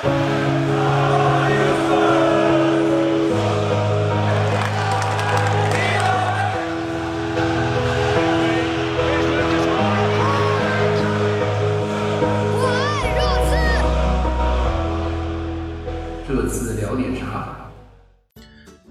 这次聊点啥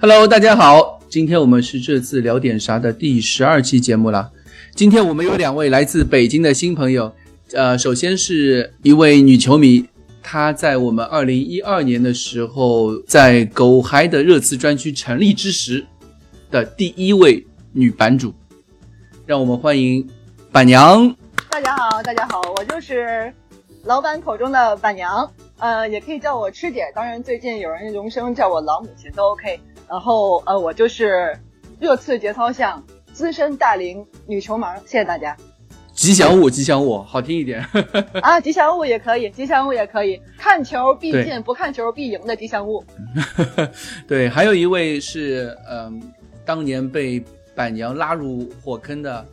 ？Hello，大家好，今天我们是这次聊点啥的第十二期节目了。今天我们有两位来自北京的新朋友，呃，首先是一位女球迷，她在我们二零一二年的时候，在狗嗨的热刺专区成立之时的第一位女版主，让我们欢迎板娘。大家好，大家好，我就是老板口中的板娘。呃，也可以叫我吃姐，当然最近有人荣升叫我老母亲都 OK。然后呃，我就是热刺节操巷资深大龄女球盲，谢谢大家。吉祥物，吉祥物，好听一点。啊，吉祥物也可以，吉祥物也可以，看球必进，不看球必赢的吉祥物。对，还有一位是嗯，当年被板娘拉入火坑的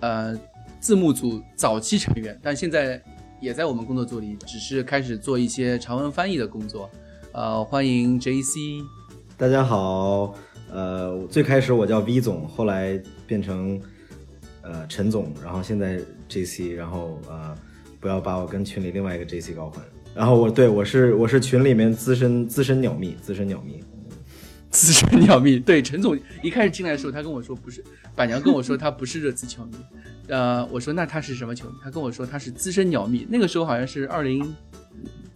呃字幕组早期成员，但现在。也在我们工作组里，只是开始做一些长文翻译的工作。呃，欢迎 J C，大家好。呃，最开始我叫 V 总，后来变成呃陈总，然后现在 J C，然后呃不要把我跟群里另外一个 J C 搞混。然后我对我是我是群里面资深资深鸟蜜，资深鸟蜜，资深鸟蜜。对陈总一开始进来的时候，他跟我说不是，板娘跟我说他不是热刺球迷。呃，我说那他是什么球迷？他跟我说他是资深鸟蜜。那个时候好像是二零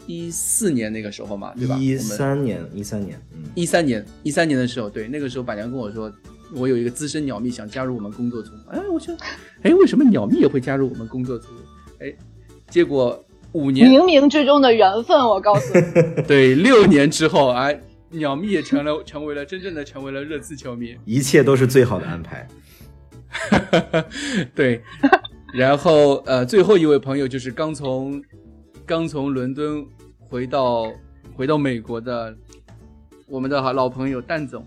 一四年那个时候嘛，对吧？一三年，一三年，一三年，一三年的时候，对，那个时候板娘跟我说，我有一个资深鸟蜜想加入我们工作组。哎，我说，哎，为什么鸟蜜也会加入我们工作组？哎，结果五年冥冥之中的缘分，我告诉你。对，六年之后，哎，鸟蜜也成了，成为了真正的成为了热刺球迷。一切都是最好的安排。对，然后呃，最后一位朋友就是刚从刚从伦敦回到回到美国的我们的老朋友蛋总。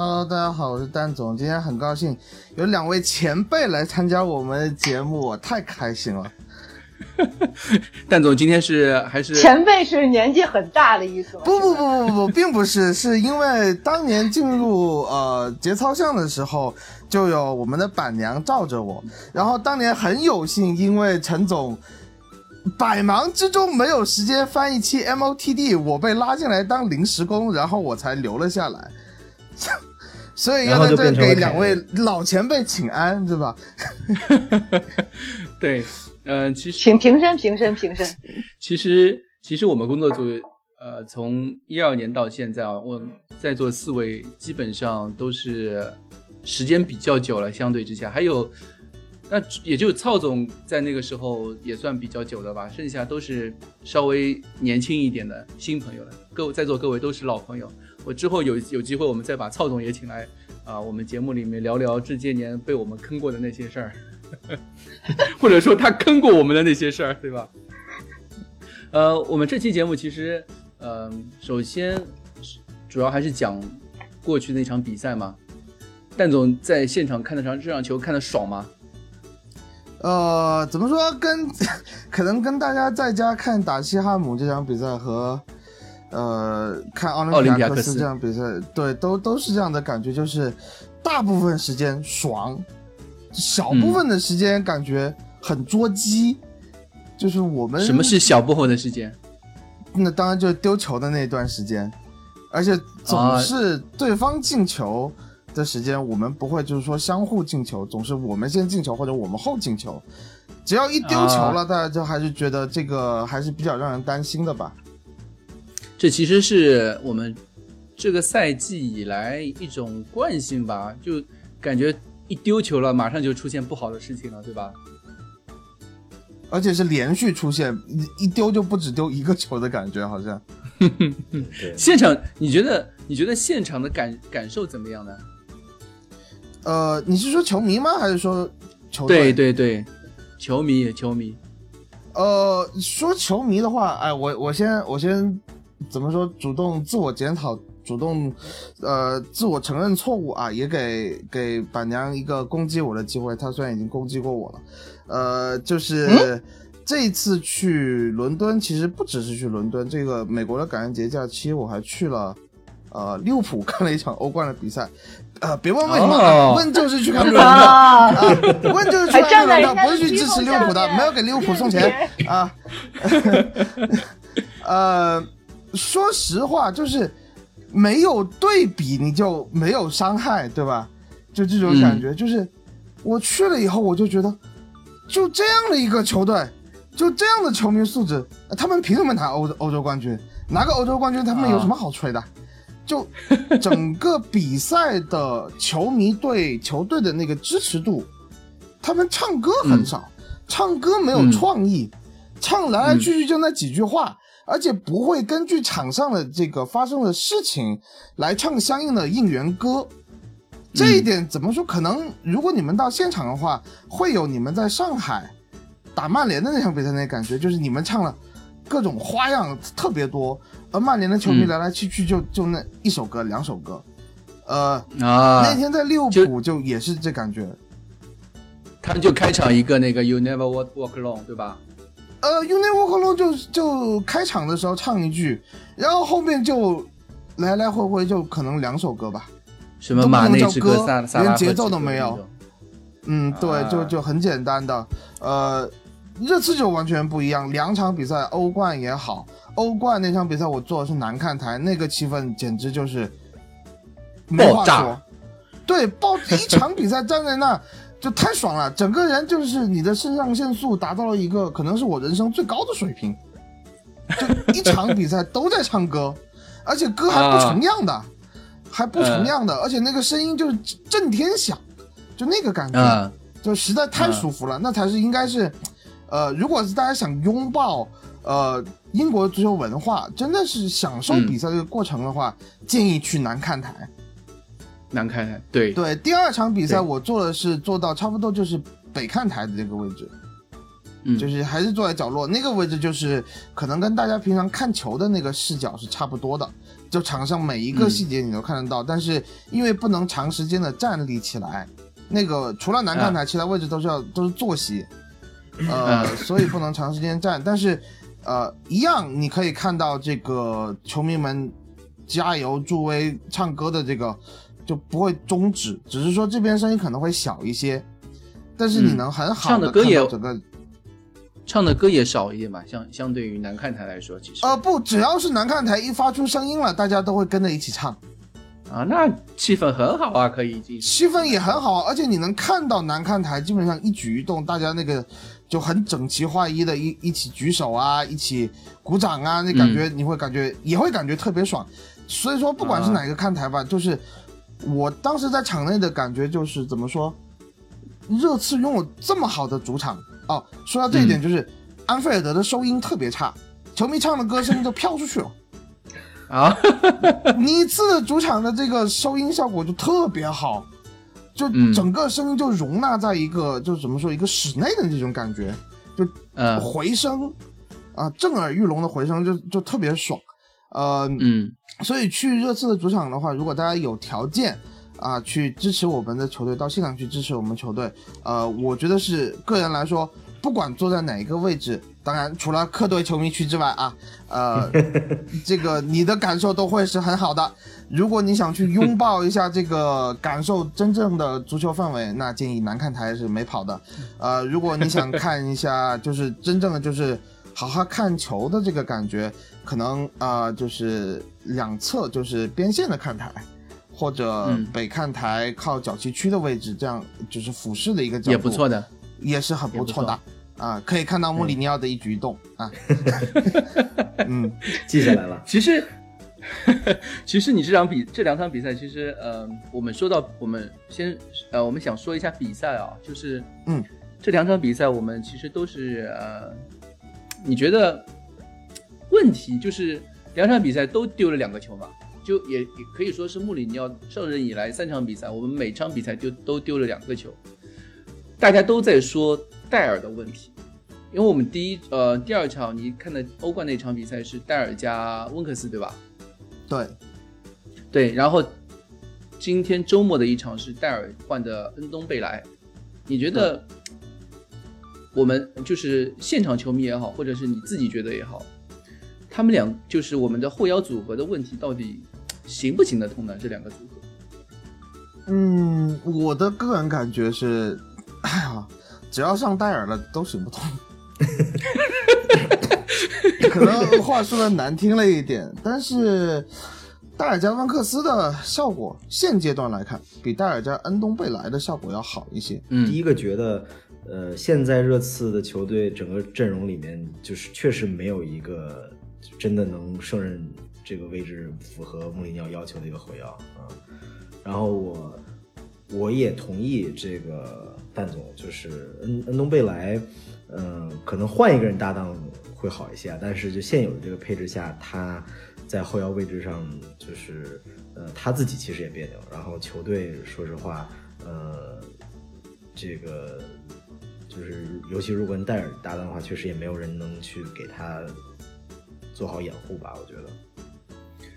Hello，大家好，我是蛋总，今天很高兴有两位前辈来参加我们的节目，我太开心了。蛋总今天是还是前辈是年纪很大的意思吗？不不不不不，并不是，是因为当年进入呃节操巷的时候，就有我们的板娘罩着我，然后当年很有幸，因为陈总百忙之中没有时间翻一期 MOTD，我被拉进来当临时工，然后我才留了下来，所以要在这给两位老前辈请安，对吧？对。嗯，其实请平身，平身，平身。其实，其实我们工作组，呃，从一二年到现在啊，我在座四位基本上都是时间比较久了，相对之下，还有，那也就曹总在那个时候也算比较久的吧，剩下都是稍微年轻一点的新朋友了。各位在座各位都是老朋友，我之后有有机会，我们再把曹总也请来啊，我们节目里面聊聊这些年被我们坑过的那些事儿。或者说他坑过我们的那些事儿，对吧？呃，我们这期节目其实，呃，首先主要还是讲过去那场比赛嘛。蛋总在现场看那场这场球看的爽吗？呃，怎么说？跟 可能跟大家在家看打西汉姆这场比赛和呃看奥林匹亚克斯这样比赛，对，都都是这样的感觉，就是大部分时间爽。小部分的时间感觉很捉鸡，就是我们什么是小部分的时间？那当然就是丢球的那段时间，而且总是对方进球的时间，我们不会就是说相互进球，总是我们先进球或者我们后进球。只要一丢球了，大家就还是觉得这个还是比较让人担心的吧。这其实是我们这个赛季以来一种惯性吧，就感觉。一丢球了，马上就出现不好的事情了，对吧？而且是连续出现，一一丢就不止丢一个球的感觉，好像。现场你觉得你觉得现场的感感受怎么样呢？呃，你是说球迷吗？还是说球队？对对对，球迷球迷。呃，说球迷的话，哎，我我先我先怎么说？主动自我检讨。主动，呃，自我承认错误啊，也给给板娘一个攻击我的机会。她虽然已经攻击过我了，呃，就是这次去伦敦，其实不只是去伦敦，这个美国的感恩节假期我还去了，呃，利物浦 看了一场欧冠的比赛。呃，别问为什么，哦问就是去看 伦敦的，啊，啊，问就是去看站在人伦敦，不是去支持利物浦的，没有给利物浦送钱啊。呃，说实话，就是没有对比你就没有伤害，对吧？就这种感觉，就是我去了以后，我就觉得，就这样的一个球队，就这样的球迷素质，呃他们凭什么拿欧欧洲冠军？拿个欧洲冠军，他们有什么好吹的？就整个比赛的球迷对球队的那个支持度，他们唱歌很少，唱歌没有嗯创意，唱来来去去就那几句话，而且不会根据场上的这个发生的事情来唱相应的应援歌。这一点怎么说？可能如果你们到现场的话，会有你们在上海打曼联的那场比赛那感觉，就是你们唱了各种花样特别多，而曼联的球迷嗯来来去去就就那一首歌两首歌。呃，啊，那天在利物浦就也是这感觉。他们就开场一个那个 You Never Walk Walk Alone，对吧？呃 u n i Walk Alone 就就开场的时候唱一句，然后后面就来来回回就可能两首歌吧。什么马内之歌连节奏都没有嗯，对，啊就就很简单的，呃，这次就完全不一样。两场比赛，欧冠也好，欧冠那场比赛我坐的是南看台，那个气氛简直就是没话爆炸说。对，爆一场比赛站在那就太爽了，整个人就是你的肾上腺素达到了一个可能是我人生最高的水平，就一场比赛都在唱歌，而且歌还不重样的，还不重样的，而且那个声音就是震天响，就那个感觉。啊，就实在太舒服了，那才是应该是，呃，如果是大家想拥抱呃英国足球文化，真的是享受嗯。比赛这个过程的话，建议去南看台。难看台，对，对，第二场比赛我做的是做到差不多就是北看台的这个位置，嗯，就是还是坐在角落那个位置，就是可能跟大家平常看球的那个视角是差不多的，就场上每一个嗯细节你都看得到，但是因为不能长时间的站立起来，那个除了南看台，其他位置都是要都是坐席，呃，嗯。所以不能长时间站，但是呃，一样你可以看到这个球迷们加油助威唱歌的这个就不会终止，只是说这边声音可能会小一些，但是你嗯能很好的唱的歌也整个。唱的歌也少一点嘛，相相对于南看台来说，其实呃，不，只要是南看台一发出声音了，大家都会跟着一起唱，啊，那气氛很好啊，可以进气氛也很好，而且你能看到南看台基本上一举一动，大家那个就很整齐划一的一一起举手啊，一起鼓掌啊，那感觉你会感觉、也会感觉特别爽。所以说，不管是哪个看台吧，就是我当时在场内的感觉就是怎么说，热刺拥有这么好的主场哦。说到这一点，就是、安菲尔德的收音特别差，球迷唱的歌声就飘出去了。啊，尼茨的主场的这个收音效果就特别好，就嗯整个声音就容纳在一个，就怎么说一个室内的这种感觉，就嗯回声啊，震耳欲聋的回声就就特别爽。呃，嗯所以去热刺的主场的话，如果大家有条件啊，去支持我们的球队，到现场去支持我们球队，呃，我觉得是个人来说，不管坐在哪一个位置，当然除了客队球迷区之外啊，呃，这个你的感受都会是很好的。如果你想去拥抱一下这个感受真正的足球氛围，那建议南看台是没跑的。呃，如果你想看一下，就是真正的就是好好看球的这个感觉，可能啊、呃就是两侧就是边线的看台，或者嗯。北看台靠角旗区的位置，这样就是俯视的一个角度，也不错，的，也是很不错的。也啊，可以看到穆里尼奥的一举一动啊。嗯，记下来了。其实，其实你这场比这两场比赛，其实呃，我们说到我们先呃，我们想说一下比赛啊，就是嗯，这两场比赛我们其实都是呃，你觉得问题就是两场比赛都丢了两个球嘛？就也也可以说是穆里尼奥上任以来三场比赛，我们每场比赛就都丢了两个球，大家都在说戴尔的问题。因为我们第一呃第二场你看的欧冠那场比赛是戴尔加温克斯对吧？对，对，然后今天周末的一场是戴尔换的恩东贝莱，你觉得？我们就是现场球迷也好，或者是你自己觉得也好，他们俩就是我们的后腰组合的问题到底行不行得通呢？这两个组合？嗯，我的个人感觉是，哎呀，只要上戴尔了都行不通。可能话说的难听了一点，但是戴尔加温克斯的效果现阶段来看，比戴尔加恩东贝莱的效果要好一些。嗯第一个觉得，呃，现在热刺的球队整个阵容里面，就是确实没有一个真的能胜任这个位置符合穆里尼奥要求的一个后腰啊。然后我我也同意这个蛋总，就是恩恩东贝莱，嗯、可能换一个人搭档会好一些，但是就现有的这个配置下，他在后腰位置上就是呃他自己其实也别扭，然后球队说实话，呃，这个就是尤其如果跟戴尔搭档的话，确实也没有人能去给他做好掩护吧，我觉得。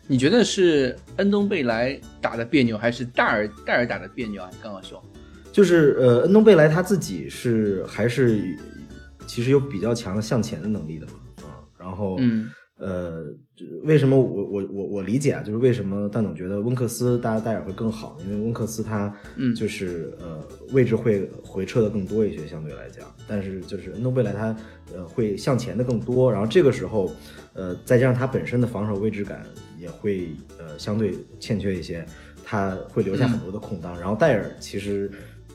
你觉得是恩东贝莱打的别扭，还是戴尔戴尔打的别扭啊？你刚刚说，就是呃，恩东贝莱他自己是还是其实有比较强的向前的能力的嘛，啊，然后嗯呃，为什么我我我我理解啊，就是为什么蛋总觉得温克斯大家戴尔会更好，因为温克斯他嗯。就是、呃位置会回撤的更多一些，相对来讲，但是就是恩东贝莱他呃会向前的更多，然后这个时候呃再加上他本身的防守位置感也会呃相对欠缺一些，他会留下很多的空档，然后戴尔其实。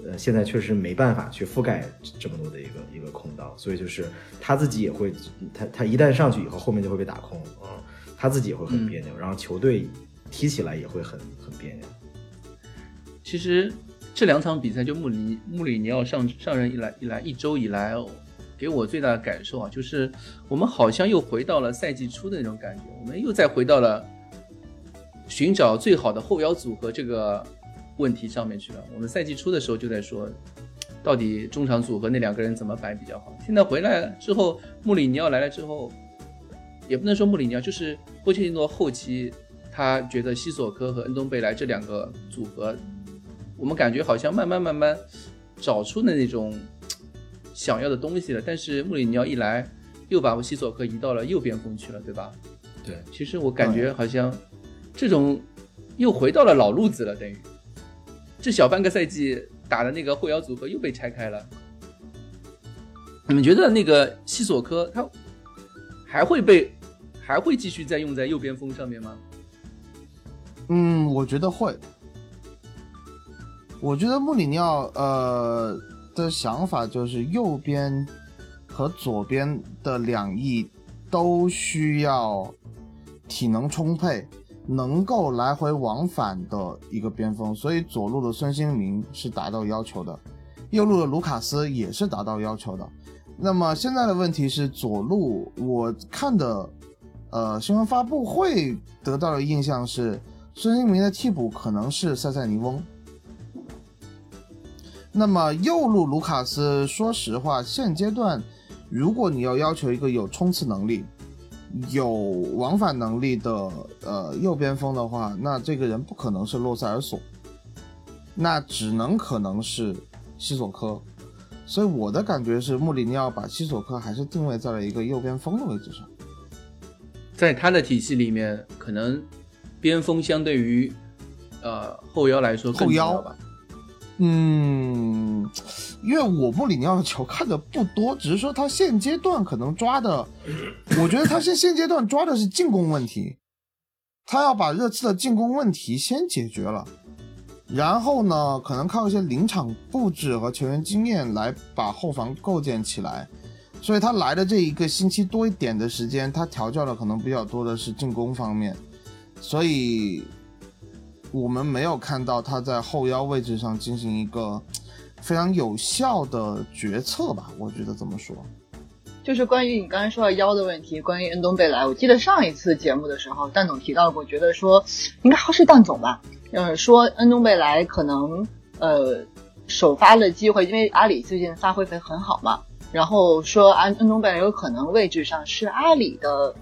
呃，现在确实没办法去覆盖这么多的一个一个空档，所以就是他自己也会，他他一旦上去以后，后面就会被打空啊、他自己也会很别扭，然后球队踢起来也会很很别扭。其实这两场比赛，就穆里穆里尼奥上上任以来以来一周以来、哦，给我最大的感受啊，就是我们好像又回到了赛季初的那种感觉，我们又再回到了寻找最好的后腰组合这个问题上面去了。我们赛季初的时候就在说，到底中场组合那两个人怎么摆比较好？现在回来之后，穆里尼奥来了之后，也不能说穆里尼奥，就是波切蒂诺后期他觉得西索科和恩东贝莱这两个组合，我们感觉好像慢慢慢慢找出了那种想要的东西了。但是穆里尼奥一来，又把西索科移到了右边锋去了，对吧？对，其实我感觉好像这种又回到了老路子了，等于这小半个赛季打的那个后腰组合又被拆开了。你们觉得那个西索科他还会被还会继续再用在右边锋上面吗？嗯，我觉得会。我觉得穆里尼奥呃的想法就是右边和左边的两翼都需要体能充沛，能够来回往返的一个边锋，所以左路的孙兴民是达到要求的，右路的卢卡斯也是达到要求的。那么现在的问题是左路，我看的呃新闻发布会得到的印象是，孙兴民的替补可能是塞塞尼翁。那么右路卢卡斯，说实话，现阶段如果你要要求一个有冲刺能力、有往返能力的呃右边锋的话，那这个人不可能是洛塞尔索，那只能可能是西索科。所以我的感觉是，穆里尼奥把西索科还是定位在了一个右边锋的位置上。在他的体系里面，可能边锋相对于呃后腰来说更重要吧。嗯，因为我穆里尼奥的球看的不多，只是说他现阶段可能抓的，我觉得他现现阶段抓的是进攻问题，他要把热刺的进攻问题先解决了，然后呢，可能靠一些临场布置和球员经验来把后防构建起来。所以他来的这一个星期多一点的时间，他调教的可能比较多的是进攻方面，所以我们没有看到他在后腰位置上进行一个 非常有效的决策吧？我觉得这么说。就是关于你刚才说到腰的问题，关于恩东贝莱，我记得上一次节目的时候，蛋总提到过，觉得说应该还是蛋总吧，嗯，说 恩东贝莱可能呃首发的机会，因为阿里最近发挥的很好嘛，然后说安恩东贝莱有可能位置上是阿里的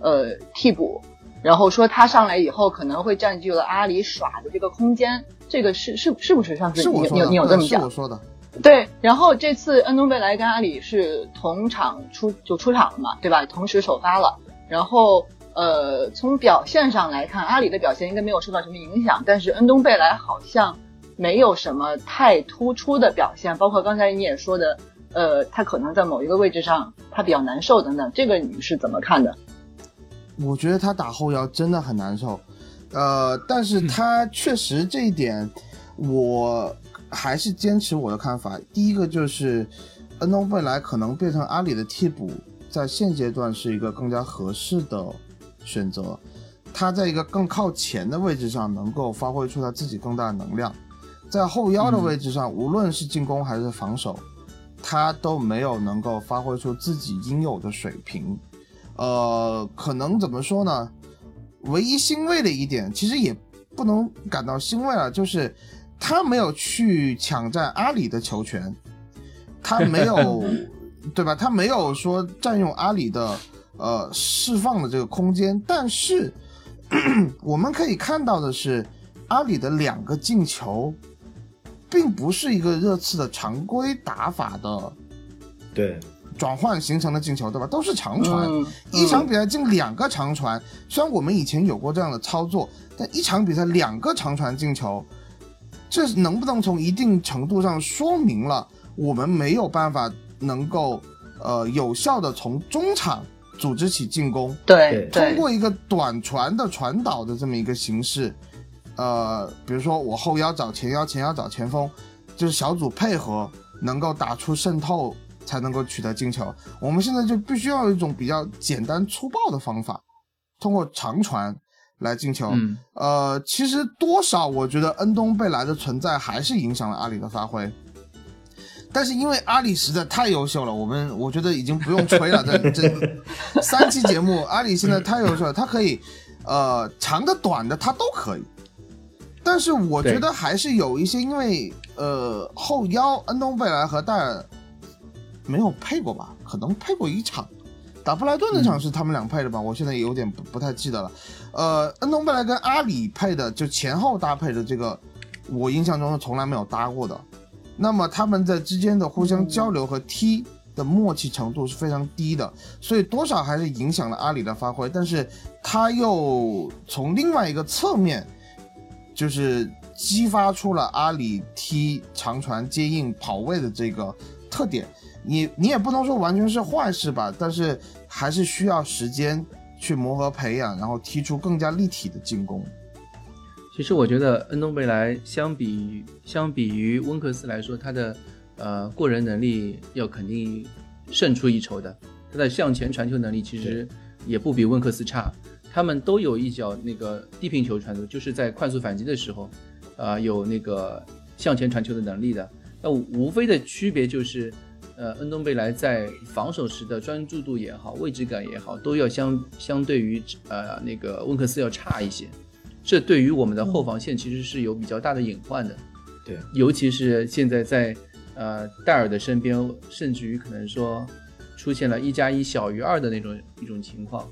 呃替补，然后说他上来以后可能会占据了阿里耍的这个空间，这个是是是不是上次你你有你有这么讲对是我？说的，对，然后这次恩东贝莱跟阿里是同场出就出场了嘛，对吧？同时首发了，然后呃，从表现上来看，阿里的表现应该没有受到什么影响，但是恩东贝莱好像没有什么太突出的表现，包括刚才你也说的，呃，他可能在某一个位置上他比较难受等等，这个你是怎么看的？我觉得他打后腰真的很难受，呃，但是他确实这一点，我还是坚持我的看法。第一个就是恩东贝莱可能变成阿里的替补，在现阶段是一个更加合适的选择。他在一个更靠前的位置上，能够发挥出他自己更大的能量。在后腰的位置上，无论是进攻还是防守，他都没有能够发挥出自己应有的水平。呃，可能怎么说呢？唯一欣慰的一点，其实也不能感到欣慰啊，就是他没有去抢占阿里的球权，他没有，对吧？他没有说占用阿里的呃释放的这个空间。但是 我们可以看到的是，阿里的两个进球，并不是一个热刺的常规打法的，对。转换形成的进球，对吧？都是长传，一场比赛进两个长传。虽然我们以前有过这样的操作，但一场比赛两个长传进球，这能不能从一定程度上说明了我们没有办法能够呃有效的从中场组织起进攻？对，通过一个短传的传导的这么一个形式，呃，比如说我后腰找前腰，前腰找前锋，就是小组配合能够打出渗透。才能够取得进球。我们现在就必须要有一种比较简单粗暴的方法，通过长传来进球。嗯，呃，其实多少我觉得恩东贝莱的存在还是影响了阿里的发挥。但是因为阿里实在太优秀了，我们我觉得已经不用吹了。这这 三期节目，阿里现在太优秀了，他可以，呃，长的短的他都可以。但是我觉得还是有一些，因为呃后腰恩东贝莱和戴尔。没有配过吧？可能配过一场，打布莱顿那场是他们俩配的吧？我现在也有点不不太记得了。呃，恩东贝莱跟阿里配的，就前后搭配的这个，我印象中是从来没有搭过的。那么他们在之间的互相交流和踢的默契程度是非常低的，所以多少还是影响了阿里的发挥。但是他又从另外一个侧面，就是激发出了阿里踢长传接应跑位的这个特点。你你也不能说完全是坏事吧，但是还是需要时间去磨合培养，然后踢出更加立体的进攻。其实我觉得恩东贝莱相比相比于温克斯来说，他的呃过人能力要肯定胜出一筹的。他的向前传球能力其实也不比温克斯差。他们都有一脚那个低平球传球，就是在快速反击的时候，呃有那个向前传球的能力的。那无非的区别就是。呃，恩东贝莱在防守时的专注度也好，位置感也好，都要相相对于呃那个温克斯要差一些。这对于我们的后防线其实是有比较大的隐患的。对，尤其是现在在呃戴尔的身边，甚至于可能说出现了一加一小于二的那种一种情况，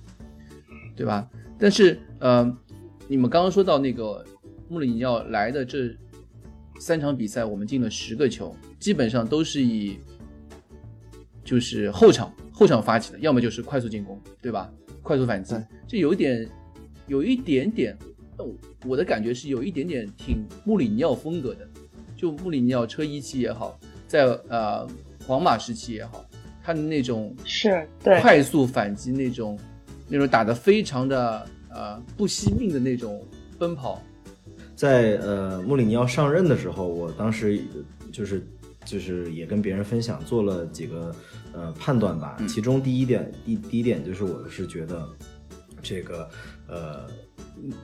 对吧？但是呃，你们刚刚说到那个穆里尼奥来的这三场比赛，我们进了十个球，基本上都是以。就是后场后场发起的，要么就是快速进攻，对吧？快速反击，这有一点，有一点点，我的感觉是有一点点挺穆里尼奥风格的。就穆里尼奥车一期也好，在呃皇马时期也好，他的那种是对快速反击那种，那种打得非常的呃不惜命的那种奔跑。在呃穆里尼奥上任的时候，我当时就是。就是也跟别人分享，做了几个呃判断吧。其中第一点，第第一点就是我是觉得，这个呃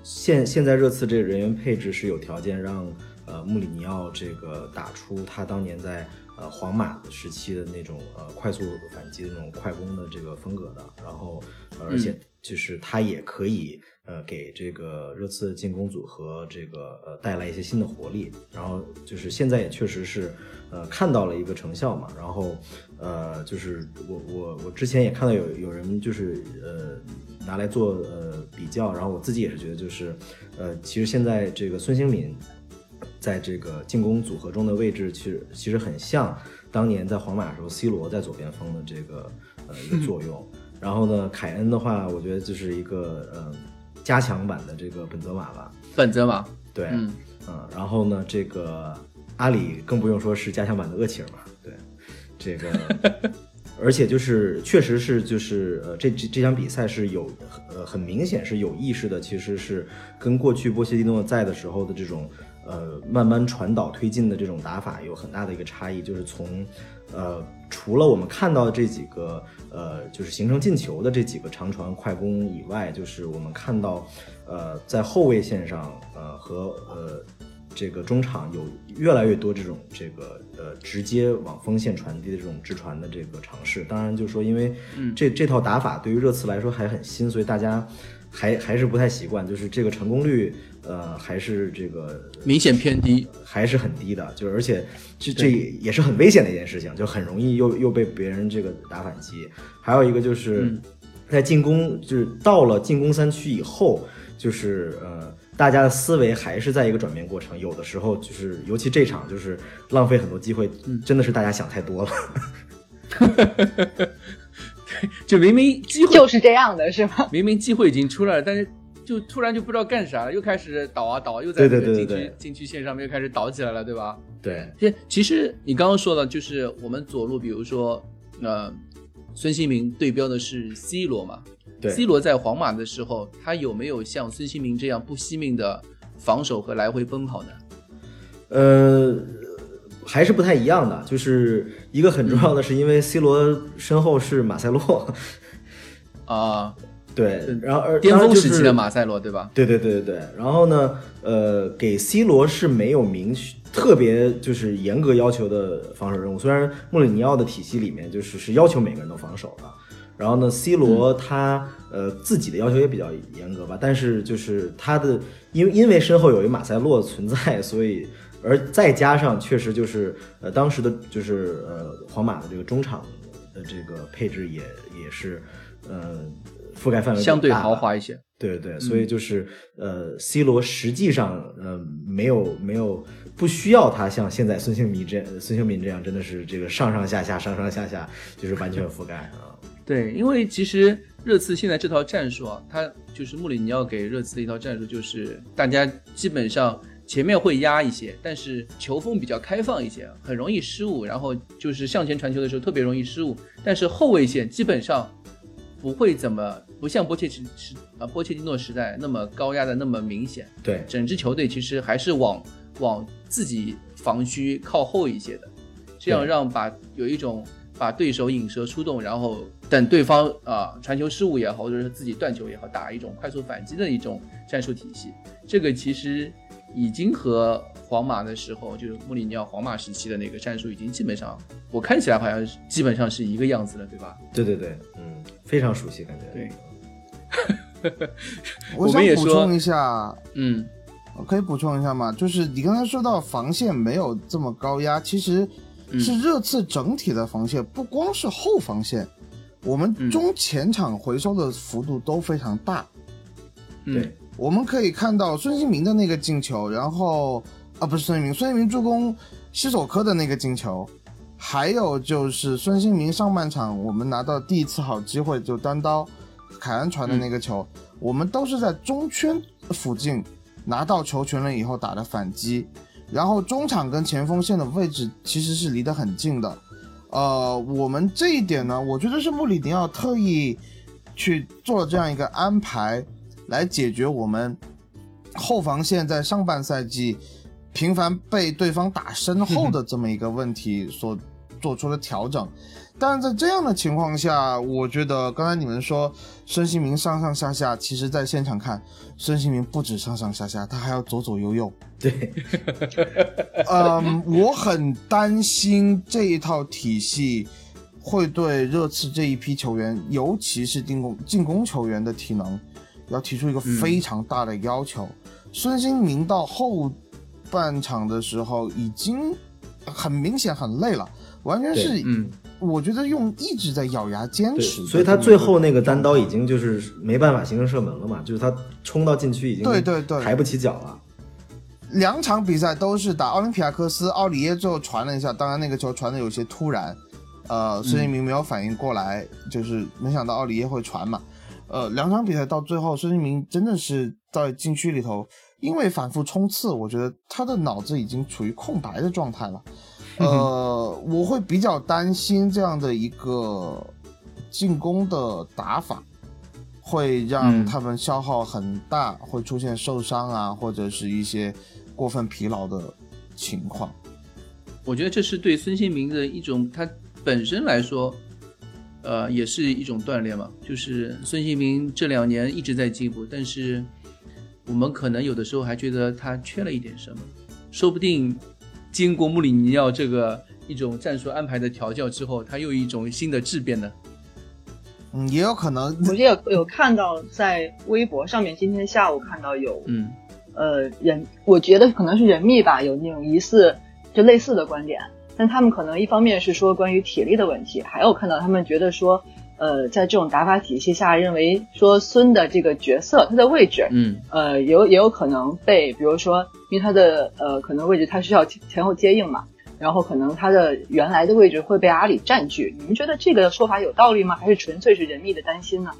现现在热刺这个人员配置是有条件让呃穆里尼奥这个打出他当年在呃皇马时期的那种呃快速反击的那种快攻的这个风格的。然后而且就是他也可以。呃，给这个热刺进攻组合这个呃带来一些新的活力，然后就是现在也确实是呃看到了一个成效嘛，然后呃就是我我我之前也看到有有人就是呃拿来做呃比较，然后我自己也是觉得就是呃其实现在这个孙兴敏在这个进攻组合中的位置，其实其实很像当年在皇马的时候，C 罗在左边锋的这个呃一个作用。然后呢，凯恩的话，我觉得就是一个呃加强版的这个本泽马吧。本泽马，对，嗯嗯，然后呢，这个阿里更不用说是加强版的厄齐尔嘛，对，这个，而且就是确实是就是呃这这这场比赛是有呃很明显是有意识的，其实是跟过去波切蒂诺在的时候的这种呃慢慢传导推进的这种打法有很大的一个差异，就是从呃除了我们看到的这几个呃就是形成进球的这几个长传快攻以外，就是我们看到呃在后卫线上呃和呃这个中场有越来越多这种这个呃直接往锋线传递的这种直传的这个尝试。当然，就是说因为这这套打法对于热刺来说还很新，所以大家还还是不太习惯，就是这个成功率呃还是这个明显偏低。还是很低的，就是而且这这也是很危险的一件事情，就很容易又又被别人这个打反击。还有一个就是嗯在进攻，就是到了进攻三区以后，就是呃大家的思维还是在一个转变过程，有的时候就是尤其这场就是浪费很多机会，真的是大家想太多了。就明明机会就是这样的，是吗？明明机会已经出来了，但是就突然就不知道干啥了，又开始倒啊倒，又在对那个禁区禁区线上面又开始倒起来了，对吧？对，其其实你刚刚说的，就是我们左路，比如说呃，孙兴民对标的是 C 罗嘛。对，C 罗在皇马的时候，他有没有像孙兴民这样不惜命的防守和来回奔跑呢？呃，还是不太一样的，就是一个很重要的是，因为 C 罗身后是马塞洛，啊、对，然后而巅峰时期的马塞洛，对吧？对对对对对，然后呢，呃，给 C 罗是没有明确特别就是严格要求的防守任务，虽然穆里尼奥的体系里面就是是要求每个人都防守的，然后呢，C 罗他、呃自己的要求也比较严格吧，但是就是他的因为因为身后有一马塞洛存在，所以而再加上确实就是呃当时的就是呃皇马的这个中场的这个配置也也是呃覆盖范围相对豪华一些。对对，所以就是、呃，C 罗实际上呃没有没有不需要他像现在孙兴民这孙兴民这样真的是这个上上下下上上下下就是完全覆盖啊。对，因为其实热刺现在这套战术啊，他就是穆里尼奥给热刺的一套战术，就是大家基本上前面会压一些，但是球风比较开放一些，很容易失误，然后就是向前传球的时候特别容易失误，但是后卫线基本上不会怎么不像波切时时啊波切蒂诺时代那么高压的那么明显，对整支球队其实还是往往自己防区靠后一些的，这样让把有一种把对手引蛇出洞，然后等对方啊、传球失误也好，或者是自己断球也好，打一种快速反击的一种战术体系。这个其实已经和皇马的时候，就是穆里尼奥皇马时期的那个战术已经基本上，我看起来好像是基本上是一个样子了，对吧？对对对，嗯，非常熟悉感觉。对 我想补充一下，嗯我可以补充一下吗？就是你刚才说到防线没有这么高压，其实嗯是热刺整体的防线，不光是后防线，我们嗯中前场回收的幅度都非常大。嗯对我们可以看到孙兴民的那个进球，然后啊不是孙兴民，孙兴民助攻西索科的那个进球，还有就是孙兴民上半场我们拿到第一次好机会就单刀凯恩传的那个球，我们都是在中圈附近拿到球权了以后打的反击，然后中场跟前锋线的位置其实是离得很近的。呃，我们这一点呢，我觉得是穆里尼奥特意去做了这样一个安排，来解决我们后防线在上半赛季频繁被对方打身后的这么一个问题所做出的调整。但是在这样的情况下，我觉得刚才你们说孙兴民上上下下，其实在现场看，孙兴民不止上上下下，他还要左左右右。对，嗯，我很担心这一套体系会对热刺这一批球员，尤其是进攻进攻球员的体能，要提出一个非常大的要求。孙兴民到后半场的时候已经很明显很累了，完全是嗯，我觉得用一直在咬牙坚，持。所以他最后那个单刀已经就是没办法形成射门了嘛，就是他冲到禁区已经对对对抬不起脚了。两场比赛都是打奥林匹亚克斯，奥里耶最后传了一下，当然那个球传的有些突然，呃，孙兴民没有反应过来，就是没想到奥里耶会传嘛。呃，两场比赛到最后，孙兴民真的是在禁区里头，因为反复冲刺，我觉得他的脑子已经处于空白的状态了。呃，我会比较担心这样的一个进攻的打法，会让他们消耗很大，会出现受伤啊，或者是一些过分疲劳的情况。我觉得这是对孙兴民的一种，他本身来说。呃，也是一种锻炼嘛。就是孙兴民这两年一直在进步，但是我们可能有的时候还觉得他缺了一点什么。说不定经过穆里尼奥这个一种战术安排的调教之后，他又一种新的质变呢。嗯，也有可能。我也有有看到在微博上面，今天下午看到有，嗯，呃，人，我觉得可能是人密吧，有那种疑似就类似的观点。但他们可能一方面是说关于体力的问题，还有看到他们觉得说，呃，在这种打法体系下，认为说孙的这个角色他的位置，嗯，呃，有也有可能被，比如说，因为他的呃可能位置他需要前后接应嘛，然后可能他的原来的位置会被阿里占据。你们觉得这个说法有道理吗？还是纯粹是人力的担心呢？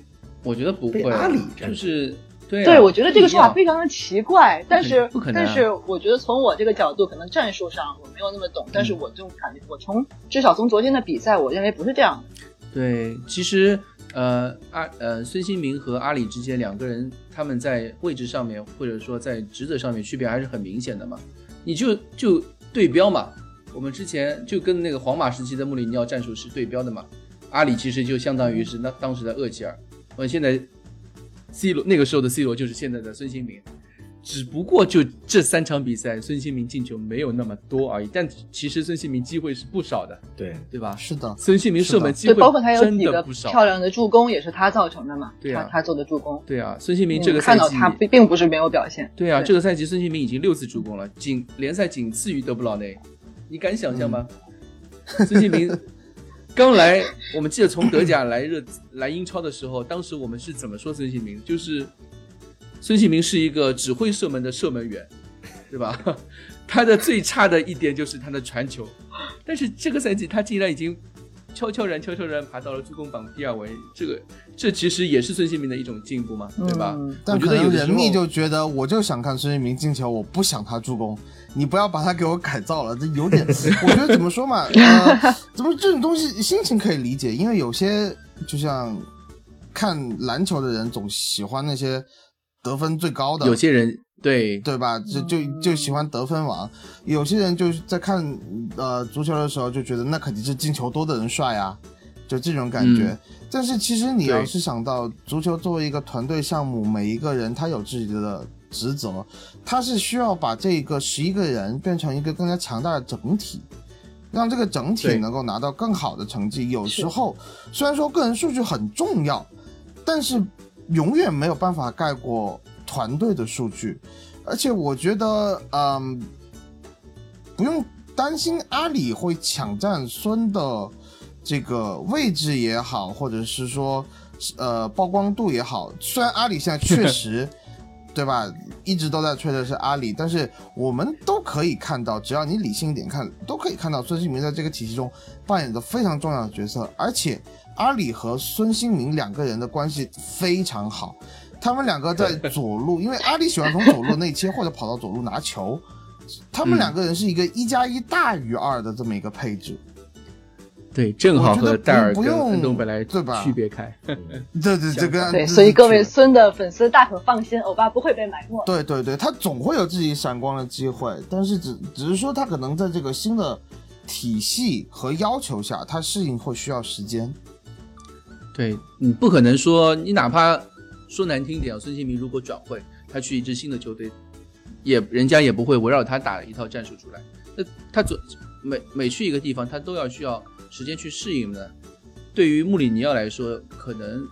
我觉得不会，阿里就是。对，对我觉得这个说法非常的奇怪，但是但是我觉得从我这个角度，可能战术上我没有那么懂，但是我就感觉我从至少从昨天的比赛，我认为不是这样的。对，其实呃阿呃孙兴民和阿里之间两个人他们在位置上面或者说在职责上面区别还是很明显的嘛，你就就对标嘛，我们之前就跟那个皇马时期的穆里尼奥战术是对标的嘛，阿里其实就相当于是那当时的厄齐尔，我现在。C 罗那个时候的 C 罗就是现在的孙兴民，只不过就这三场比赛，孙兴民进球没有那么多而已。但其实孙兴民机会是不少的，对对吧？是的，孙兴民射门机会包括他有几个漂亮的助攻也是他造成的嘛？对啊，他做的助攻。对啊，孙兴民这个赛季看到他并并不是没有表现。对啊，这个赛季孙兴民已经六次助攻了，仅联赛仅次于德布劳内，你敢想象吗？孙兴民。刚来，我们记得从德甲来热来英超的时候，当时我们是怎么说孙兴民？就是孙兴民是一个只会射门的射门员，对吧？他的最差的一点就是他的传球，但是这个赛季他竟然已经悄悄然、悄悄然爬到了助攻榜第二位，这个这其实也是孙兴民的一种进步嘛，对吧？但可能人密就觉得，我就想看孙兴民进球，我不想他助攻。你不要把他给我改造了，这有点，我觉得怎么说嘛，呃，怎么这种东西心情可以理解，因为有些就像看篮球的人总喜欢那些得分最高的，有些人对对吧，就就就喜欢得分王，有些人就是在看呃足球的时候就觉得那肯定是进球多的人帅啊，就这种感觉。但是其实你要是想到足球作为一个团队项目，每一个人他有自己的。职责，他是需要把这个十一个人变成一个更加强大的整体，让这个整体能够拿到更好的成绩。有时候虽然说个人数据很重要，但是永远没有办法盖过团队的数据。而且我觉得，嗯，不用担心阿里会抢占孙的这个位置也好，或者是说，呃，曝光度也好。虽然阿里现在确实。对吧？一直都在吹的是阿里，但是我们都可以看到，只要你理性一点看，都可以看到孙兴民在这个体系中扮演着非常重要的角色。而且阿里和孙兴民两个人的关系非常好，他们两个在左路，因为阿里喜欢从左路内切或者跑到左路拿球，他们两个人是一个一加一大于二的这么一个配置。对，正好和戴尔跟恩东本来对吧？区别开。对对，这个对，所以各位孙的粉丝大可放心，欧巴不会被埋没。对对对，他总会有自己闪光的机会，但是只只是说他可能在这个新的体系和要求下，他适应会需要时间。对你不可能说，你哪怕说难听点，孙兴民如果转会，他去一支新的球队，也人家也不会围绕他打一套战术出来。那他总每每去一个地方，他都要需要。时间去适应呢，对于穆里尼奥来说，可能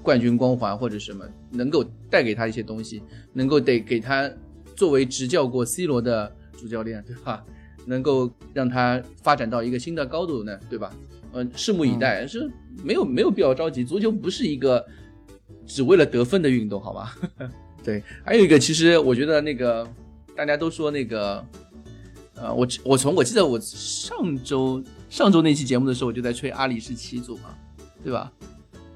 冠军光环或者什么能够带给他一些东西，能够得给他作为执教过 C 罗的主教练，对吧？能够让他发展到一个新的高度呢，对吧？嗯，拭目以待，是没有没有必要着急。足球不是一个只为了得分的运动，好吧？对，还有一个，其实我觉得那个大家都说那个，呃，我我从我记得我上周上周那期节目的时候，我就在吹阿里是七组嘛，对吧？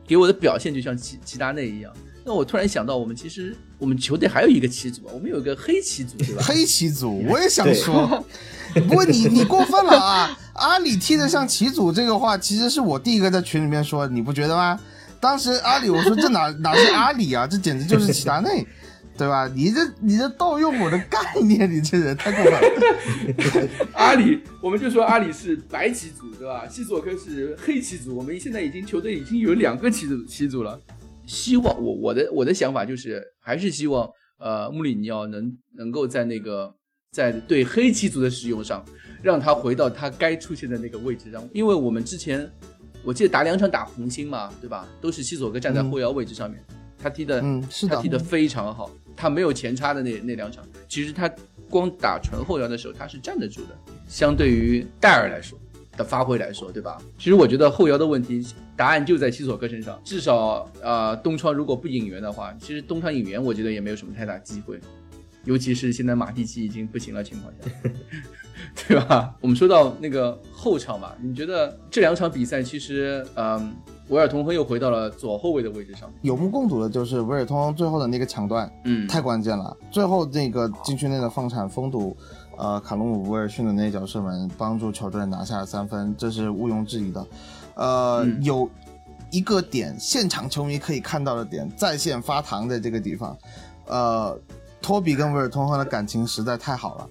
给我的表现就像齐齐达内一样。那我突然想到，我们其实我们球队还有一个七组，我们有个黑七组，对吧？黑七组，我也想说，不过你你过分了啊！阿里踢得像旗组这个话，其实是我第一个在群里面说，你不觉得吗？当时阿里我说这哪哪是阿里啊，这简直就是齐达内，对吧？你这你这盗用我的概念，你这人太过分了。阿里，我们就说阿里是白棋组，对吧？西索科是黑棋组，我们现在已经球队已经有两个棋组棋组了。希望我我的我的想法就是还是希望呃穆里尼奥能能够在那个在对黑棋组的使用上，让他回到他该出现的那个位置上，因为我们之前我记得打两场打红星嘛，对吧？都是西索科站在后腰位置上面，他踢的嗯，是的，他踢的非常好，他没有前插的那那两场，其实他光打纯后腰的时候他是站得住的，相对于戴尔来说的发挥来说，对吧？其实我觉得后腰的问题答案就在西索哥身上，至少呃东窗如果不引援的话，其实东窗引援我觉得也没有什么太大机会，尤其是现在马蒂奇已经不行了情况下，对吧？我们说到那个后场吧，你觉得这两场比赛其实嗯。维尔通亨又回到了左后卫的位置上，有目共睹的就是维尔通亨最后的那个抢断，嗯，太关键了。最后那个禁区内的放铲封堵，呃，卡隆姆·威尔逊的那脚射门，帮助球队拿下了三分，这是毋庸置疑的。呃，有一个点，现场球迷可以看到的点，在线发糖的这个地方，呃，托比跟维尔通亨的感情实在太好了，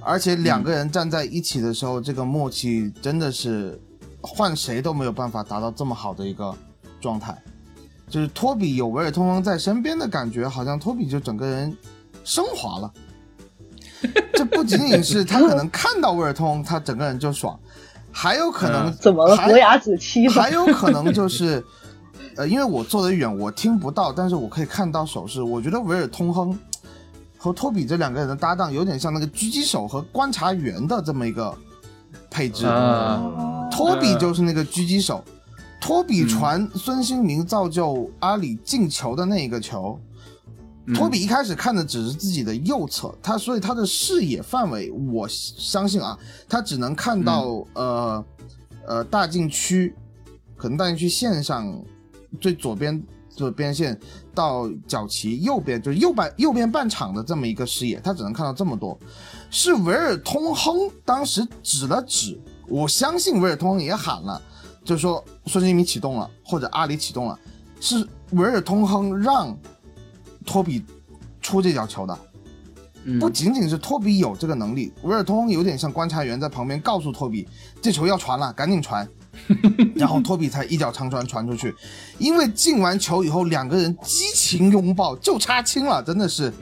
而且两个人站在一起的时候，这个默契真的是。换谁都没有办法达到这么好的一个状态，就是托比有维尔通亨在身边的感觉，好像托比就整个人升华了。这不仅仅是他可能看到威尔通，他整个人就爽，还有可能怎么了？伯牙子期还有可能就是，呃，因为我坐得远，我听不到，但是我可以看到手势。我觉得维尔通亨和托比这两个人的搭档，有点像那个狙击手和观察员的这么一个配置。托比就是那个狙击手，托比传孙兴民造就阿里进球的那一个球，托比一开始看的只是自己的右侧，他所以他的视野范围，我相信啊，他只能看到呃呃大禁区，可能大禁区线上最左边的边线到角旗右边，就是右半右边半场的这么一个视野，他只能看到这么多，是维尔通亨当时指了指。我相信维尔通亨也喊了，就是说孙兴民启动了，或者阿里启动了，是维尔通亨让托比出这脚球的，不仅仅是托比有这个能力，维尔通亨有点像观察员在旁边告诉托比这球要传了，赶紧传，然后托比才一脚长传传出去，因为进完球以后两个人激情拥抱，就差亲了，真的是，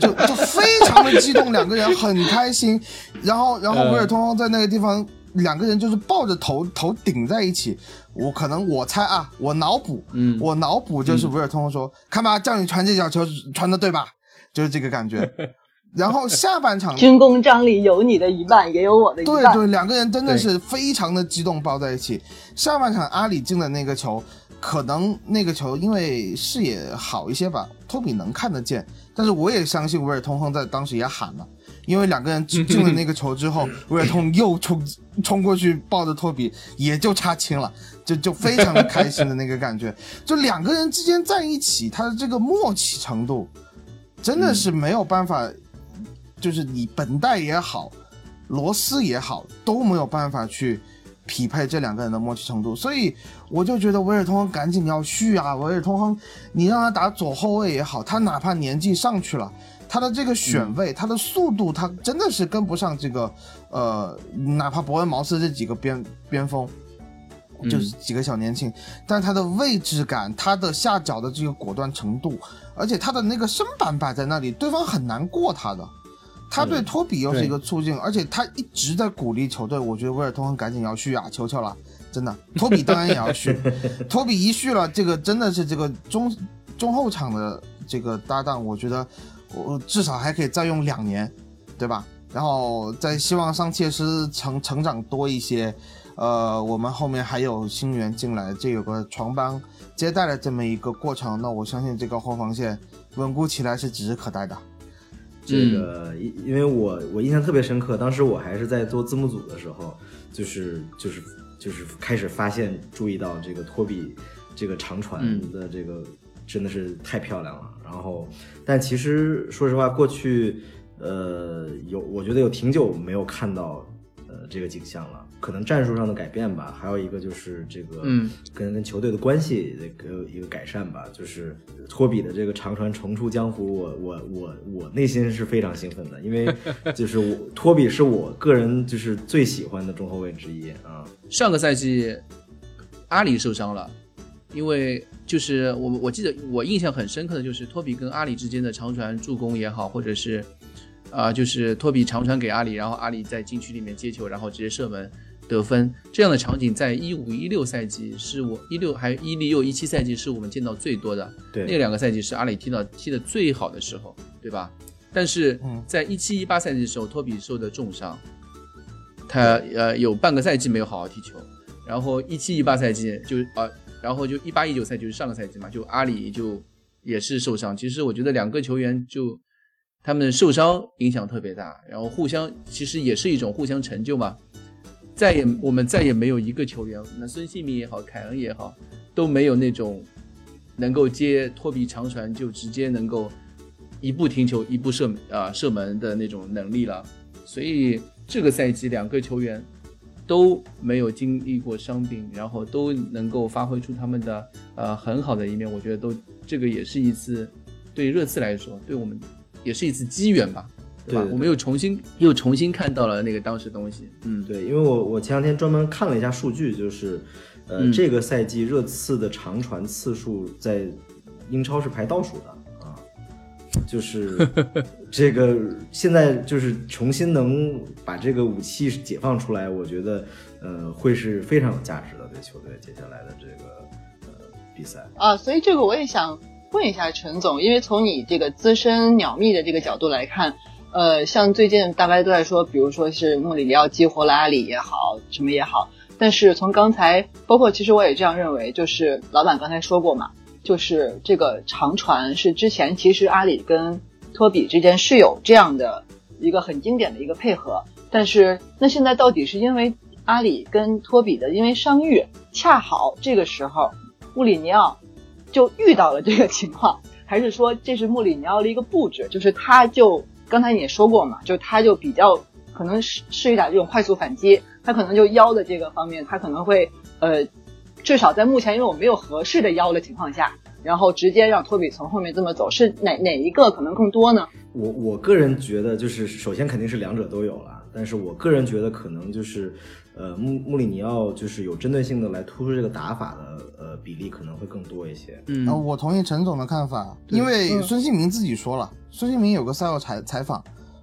就就非常的激动，两个人很开心，然后然后维尔通在那个地方。两个人就是抱着头头顶在一起，我可能我猜啊，我脑补，嗯，我脑补就是维尔通亨说，看吧，叫你传这脚球传的对吧？就是这个感觉。然后下半场军功章里有你的一半，也有我的一半。对对，两个人真的是非常的激动，抱在一起。下半场阿里进的那个球，可能那个球因为视野好一些吧，托比能看得见。但是我也相信维尔通亨在当时也喊了。因为两个人进了那个球之后，维尔通又冲冲过去抱着托比，也就差亲了，就就非常的开心的那个感觉。就两个人之间在一起，他的这个默契程度，真的是没有办法，就是你本代也好，罗斯也好，都没有办法去匹配这两个人的默契程度。所以我就觉得维尔通亨赶紧要续啊，维尔通亨，你让他打左后卫也好，他哪怕年纪上去了。他的这个选位，他的速度，他真的是跟不上这个，呃，哪怕伯恩茅斯这几个边边锋，就是几个小年轻，但他的位置感，他的下脚的这个果断程度，而且他的那个身板摆在那里，对方很难过他的。他对托比又是一个促进，而且他一直在鼓励球队。我觉得威尔通亨赶紧要续啊，求求了，真的。托比当然也要续，托比一续了，这个真的是这个中中后场的这个搭档，我觉得。我至少还可以再用两年，对吧？然后再希望桑切斯成成长多一些，呃，我们后面还有新援进来，这有个床帮接待的这么一个过程，那我相信这个后防线稳固起来是指日可待的。这个因因为我我印象特别深刻，当时我还是在做字幕组的时候，就是就是就是开始发现注意到这个托比这个长船的这个真的是太漂亮了。然后，但其实说实话，过去呃有我觉得有挺久没有看到呃这个景象了。可能战术上的改变吧，还有一个就是这个，嗯，跟跟球队的关系的一个一个改善吧。就是托比的这个长传重出江湖，我我我我内心是非常兴奋的，因为 就是我托比是我个人就是最喜欢的中后卫之一啊。上个赛季阿里受伤了，因为就是我我记得我印象很深刻的就是托比跟阿里之间的长传助攻也好，或者是啊就是托比长传给阿里，然后阿里在禁区里面接球，然后直接射门。得分这样的场景，在一五一六赛季是我一六还一六一七赛季是我们见到最多的。对，那两个赛季是阿里踢到踢的最好的时候，对吧？但是在一七一八赛季的时候，托比受的重伤，他呃有半个赛季没有好好踢球。然后一七一八赛季就呃，然后就一八一九赛季就是上个赛季嘛，就阿里就也是受伤。其实我觉得两个球员就他们受伤影响特别大，然后互相其实也是一种互相成就嘛。再也我们再也没有一个球员，那孙兴民也好，凯恩也好，都没有那种能够接托比长传就直接能够一步停球一步射啊射门的那种能力了。所以这个赛季两个球员都没有经历过伤病，然后都能够发挥出他们的呃很好的一面。我觉得都这个也是一次对热刺来说，对我们也是一次机缘吧。对吧？我们又重新又重新看到了那个当时东西。嗯，对，因为我我前两天专门看了一下数据，就是，呃，这个赛季热刺的长传次数在英超是排倒数的啊，就是 这个现在就是重新能把这个武器解放出来，我觉得呃会是非常有价值的对球队接下来的这个呃比赛啊，所以这个我也想问一下陈总，因为从你这个资深鸟蜜的这个角度来看。呃，像最近大家都在说，比如说是穆里尼奥激活了阿里也好，什么也好。但是从刚才，包括其实我也这样认为，就是老板刚才说过嘛，就是这个长传是之前其实阿里跟托比之间是有这样的一个很经典的一个配合。但是那现在到底是因为阿里跟托比的因为伤愈，恰好这个时候穆里尼奥就遇到了这个情况，还是说这是穆里尼奥的一个布置，就是他就。刚才你也说过嘛，就他就比较可能试试一打这种快速反击，他可能就腰的这个方面，他可能会呃，至少在目前因为我没有合适的腰的情况下，然后直接让托比从后面这么走，是哪哪一个可能更多呢？我我个人觉得就是首先肯定是两者都有了，但是我个人觉得可能就是。呃，穆穆里尼奥就是有针对性的来突出这个打法的，呃，比例可能会更多一些。嗯，我同意陈总的看法，因为孙兴民自己说了，孙兴民有个赛后采采访，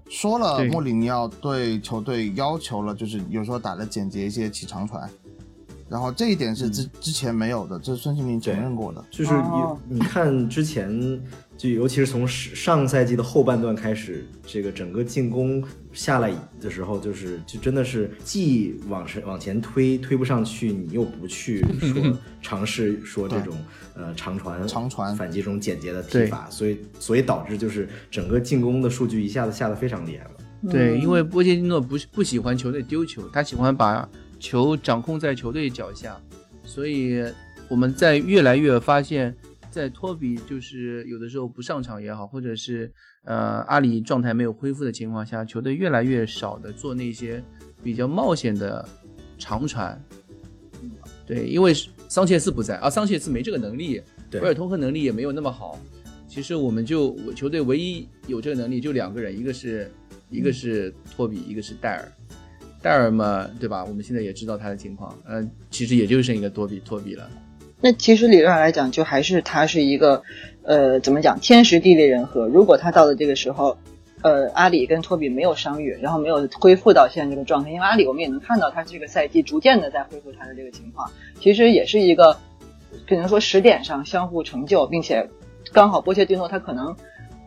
说了穆里尼奥对球队要求了，就是有时候打的简洁一些，起长传，然后这一点是之之前没有的，这是孙兴民承认过的。就是你你看之前。就尤其是从上赛季的后半段开始，这个整个进攻下来的时候，就是就真的是既往前往前推推不上去，你又不去说 尝试说这种呃长传长传反击这种简洁的踢法，所以所以导致就是整个进攻的数据一下子下的非常厉害了。对，因为波切蒂诺不不喜欢球队丢球，他喜欢把球掌控在球队脚下，所以我们在越来越发现。在托比就是有的时候不上场也好，或者是呃阿里状态没有恢复的情况下，球队越来越少的做那些比较冒险的长传。对，因为桑切斯不在啊，桑切斯没这个能力，维尔通克能力也没有那么好。其实我们就我球队唯一有这个能力就两个人，一个是一个是托比，一个是戴尔。戴尔嘛，对吧？我们现在也知道他的情况，嗯，其实也就剩一个托比托比了。那其实理论上来讲，就还是他是一个，呃，怎么讲，天时地利人和。如果他到了这个时候，呃，阿里跟托比没有伤愈，然后没有恢复到现在这个状态，因为阿里我们也能看到他这个赛季逐渐的在恢复他的这个情况，其实也是一个，可能说时点上相互成就，并且刚好波切蒂诺他可能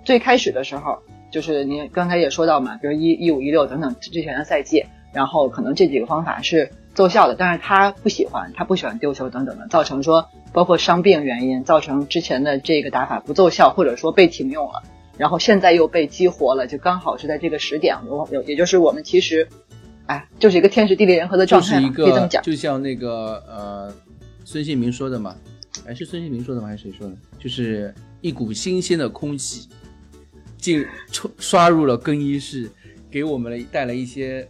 最开始的时候，就是您刚才也说到嘛，比如一一五一六等等之前的赛季，然后可能这几个方法是。奏效的，但是他不喜欢，他不喜欢丢球等等的，造成说包括伤病原因，造成之前的这个打法不奏效，或者说被停用了。然后现在又被激活了，就刚好是在这个时点，有有，也就是我们其实，哎，就是一个天时地利人和的状态就是一个可以这么讲。就像那个呃，孙兴民说的嘛，哎，是孙兴民说的吗？还是谁说的？就是一股新鲜的空气进冲刷入了更衣室，给我们带来一些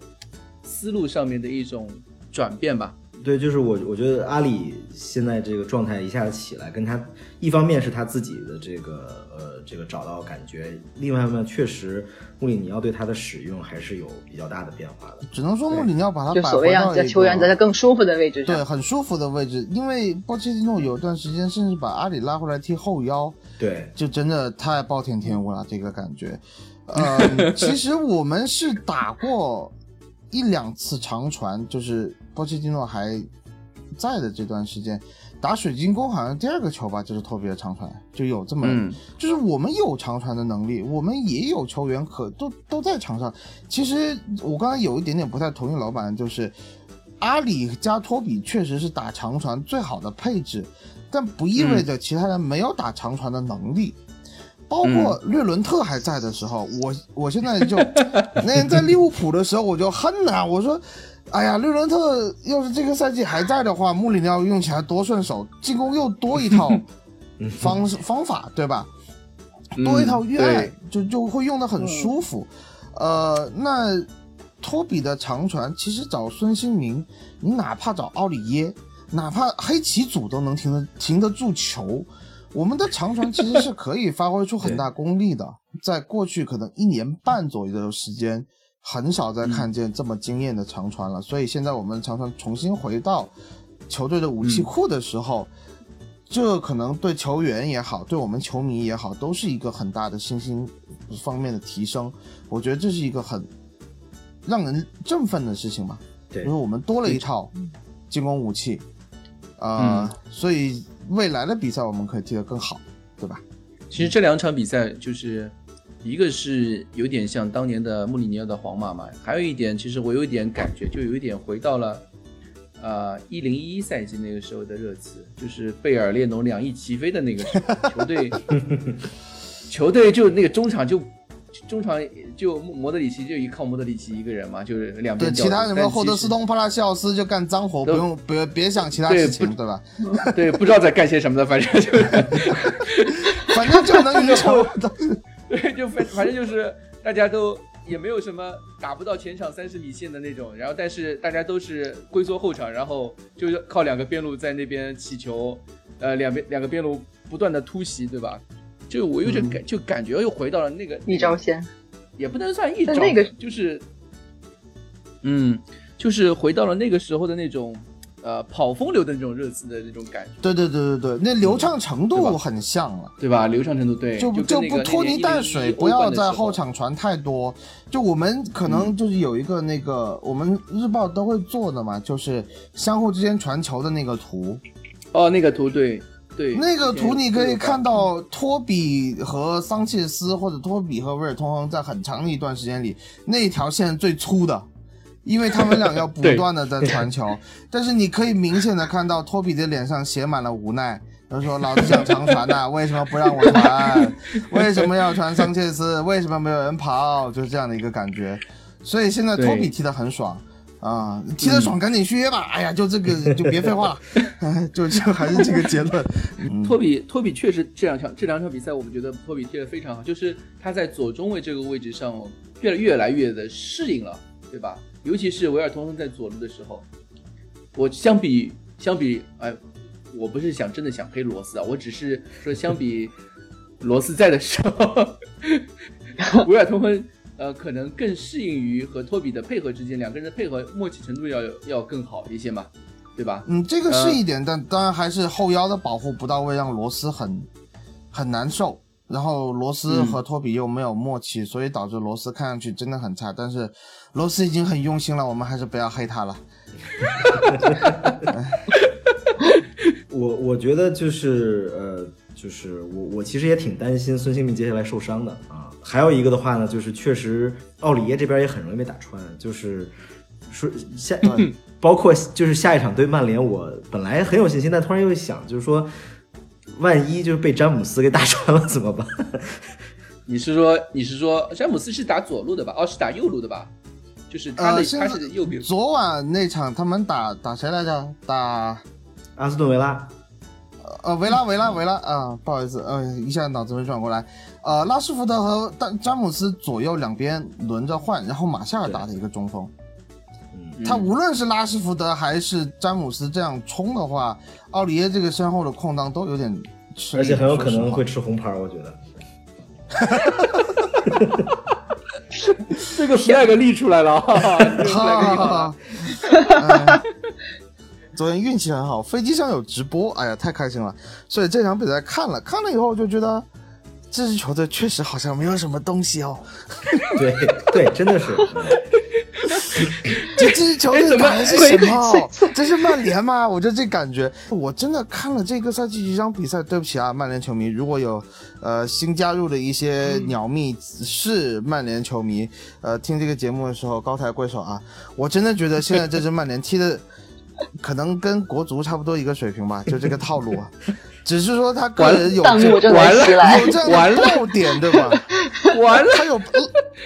思路上面的一种转变吧。对，就是我，我觉得阿里现在这个状态一下子起来，跟他一方面是他自己的这个呃这个找到感觉，另外一方面确实穆里尼奥对他的使用还是有比较大的变化的。只能说穆里尼奥把他就所谓让这球员在他更舒服的位置上对。很舒服的位置，因为波切蒂诺有一段时间甚至把阿里拉回来踢后腰，对，就真的太暴殄天物了，这个感觉。呃，其实我们是打过一两次长传，就是波切蒂诺还在的这段时间，打水晶宫好像第二个球吧，就是托比的长传，就有这么，嗯就是我们有长传的能力，我们也有球员可都都在场上。其实我刚才有一点点不太同意老板，就是阿里加托比确实是打长传最好的配置，但不意味着其他人没有打长传的能力。包括略伦特还在的时候，我我现在就那天在利物浦的时候我就恨呐、我说，哎呀，略伦特要是这个赛季还在的话，穆里尼奥用起来多顺手，进攻又多一套方式方法，对吧？多一套越爱嗯，就就会用的很舒服。呃，那托比的长传，其实找孙兴民，你哪怕找奥里耶，哪怕黑棋组都能停得停得住球。我们的长传其实是可以发挥出很 大功力的，在过去可能一年半左右的时间，很少再看见这么惊艳的长传了。所以现在我们长传重新回到球队的武器库的时候，这可能对球员也好，对我们球迷也好，都是一个很大的信心方面的提升。我觉得这是一个很让人振奋的事情嘛。对因为我们多了一套进攻武器，呃，所以未来的比赛我们可以踢得更好，对吧？其实这两场比赛就是一个是有点像当年的穆里尼奥的皇马嘛，还有一点其实我有一点感觉，就有一点回到了呃一零一一赛季那个时候的热刺，就是贝尔列侬两翼齐飞的那个时候，球队 球队就那个中场就。中场就莫德里奇就依靠莫德里奇一个人嘛，就是两对，边其他什么霍德斯斯通、帕拉西奥斯就干脏活，不都用别别想其他事情，不对吧？对，不知道在干些什么的，反正就是 反正就能赢球。对，就反反正就是大家都也没有什么打不到前场三十米线的那种，然后但是大家都是龟缩后场，然后就是靠两个边路在那边起球，呃，两边两个边路不断的突袭，对吧？就我有点感，就感觉又回到了那个一招鲜，也不能算一招，但那个就是，嗯，就是回到了那个时候的那种，呃，跑风流的那种热刺的那种感觉，对对对对对，那流畅程度很像了。对吧？流畅程度对，就就那个不拖泥带水，不要在后场传太多。就我们可嗯能就是有一个那个，我们日报都会做的嘛，就是相互之间传球的那个图。哦，那个图对对，那个图你可以看到。托比和桑切斯，或者托比和威尔通亨在很长的一段时间里，那条线最粗的。因为他们俩要 不断的在传球，但是你可以明显的看到托比的脸上写满了无奈，他说：“老子想长传呐、为什么不让我传？为什么要传桑切斯？为什么没有人跑？”就是这样的一个感觉。所以现在托比踢得很爽啊，踢得爽赶紧续约吧！哎呀，就这个 就别废话了，哎就就还是这个结论。嗯托比托比确实这两场这两场比赛，我们觉得托比踢得非常好，就是他在左中卫这个位置上越越来越的适应了，对吧？尤其是维尔通亨在左路的时候，我相比相比哎，我不是想真的想黑罗斯啊，我只是说相比罗斯在的时候，维尔通亨呃可能更适应于和托比的配合之间，两个人的配合默契程度要要更好一些嘛，对吧？嗯，这个是一点，但当然还是后腰的保护不到位，让罗斯很很难受。然后罗斯嗯和托比又没有默契，所以导致罗斯看上去真的很差。但是罗斯已经很用心了，我们还是不要黑他了。我我觉得就是呃，就是我我其实也挺担心孙兴慜接下来受伤的啊。还有一个的话呢，就是确实奥里耶这边也很容易被打穿，就是说下 包括就是下一场对曼联，我本来很有信心，但突然又想，就是说万一就是被詹姆斯给打穿了怎么办？你是说你是说詹姆斯是打左路的吧？哦，是打右路的吧？就是他的、他是右边。昨晚那场他们打打谁来着？打阿斯顿维拉，呃维拉维拉维拉啊，不好意思，呃，一下脑子没转过来。呃，拉什福德和詹詹姆斯左右两边轮着换，然后马夏尔打的一个中锋。嗯，他无论是拉什福德还是詹姆斯这样冲的话，奥里耶这个身后的空档都有点吃力，而且很有可能会吃红牌，我觉得。这个 flag 立出来了，哈哈这个 flag 立好了。哎昨天运气很好，飞机上有直播，哎呀，太开心了。所以这场比赛看了，看了以后就觉得这支球队确实好像没有什么东西哦。对对，真的是。这 这支球队打的是什么？这是曼联吗？我就这感觉，我真的看了这个赛季几场比赛。对不起啊，曼联球迷，如果有呃新加入的一些鸟蜜是曼联球迷，呃听这个节目的时候高抬贵手啊！我真的觉得现在这支曼联踢的可能跟国足差不多一个水平吧，就这个套路啊。只是说他个人有这完了有这样的爆点，对吧？完了，他有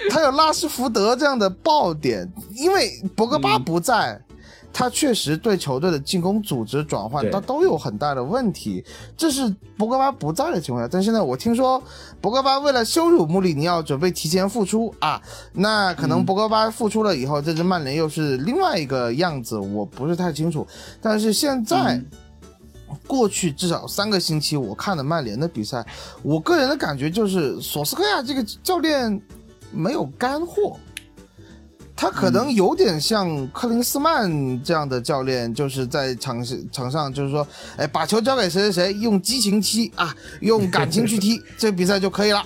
他有拉什福德这样的爆点，因为博格嗯巴不在，他确实对球队的进攻组织转换他都有很大的问题。这是博格巴不在的情况下，但现在我听说博格巴为了羞辱穆里尼奥，准备提前复出啊。那可能博格巴复出了以后，这支曼联又是另外一个样子，我不是太清楚。但是现在。嗯过去至少三个星期，我看了曼联的比赛，我个人的感觉就是索斯克亚这个教练没有干货，他可能有点像克林斯曼这样的教练，就是在场场上就是说，哎，把球交给谁谁谁，用激情踢啊，用感情去踢，这比赛就可以了。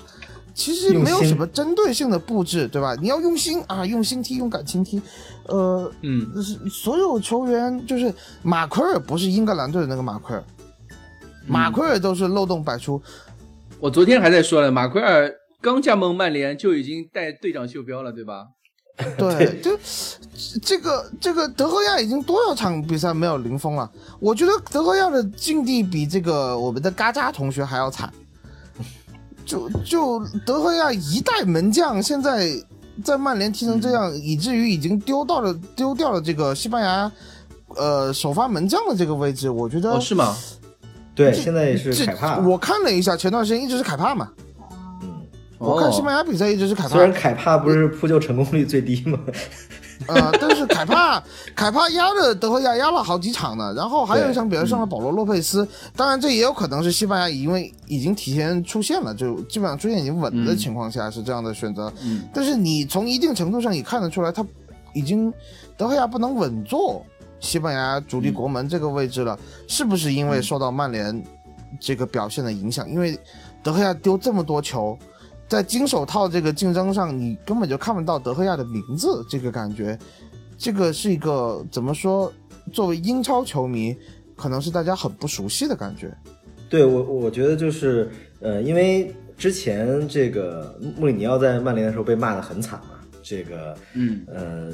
其实没有什么针对性的布置，对吧？你要用心啊，用心踢，用感情踢，呃，嗯，所有球员，就是马奎尔不是英格兰队的那个马奎尔，马奎尔都是漏洞百出。我昨天还在说了，马奎尔刚加盟曼联就已经带队长袖标了，对吧？对，就这个这个德赫亚已经多少场比赛没有零封了？我觉得德赫亚的境地比这个我们的嘎扎同学还要惨。就就德赫亚一代门将，现在在曼联踢成这样，以至于已经丢到了丢掉了这个西班牙呃首发门将的这个位置。我觉得哦，是吗？对，现在也是凯帕。我看了一下，前段时间一直是凯帕嘛。嗯，我看西哦班牙比赛一直是凯帕虽，然凯帕不是扑救成功率最低吗？呃，但是凯帕凯帕压着德赫亚压了好几场呢，然后还有一场比赛上了保罗洛佩斯，当然这也有可能是西班牙因为已经提前出现了，就基本上出现已经稳的情况下是这样的选择，嗯。但是你从一定程度上也看得出来，他已经德赫亚不能稳坐西班牙主力国门这个位置了，是不是因为受到曼联这个表现的影响？因为德赫亚丢这么多球，在金手套这个竞争上，你根本就看不到德赫亚的名字，这个感觉，这个是一个怎么说？作为英超球迷，可能是大家很不熟悉的感觉。对我，我觉得就是呃，因为之前这个穆里尼奥在曼联的时候被骂得很惨嘛，这个嗯呃，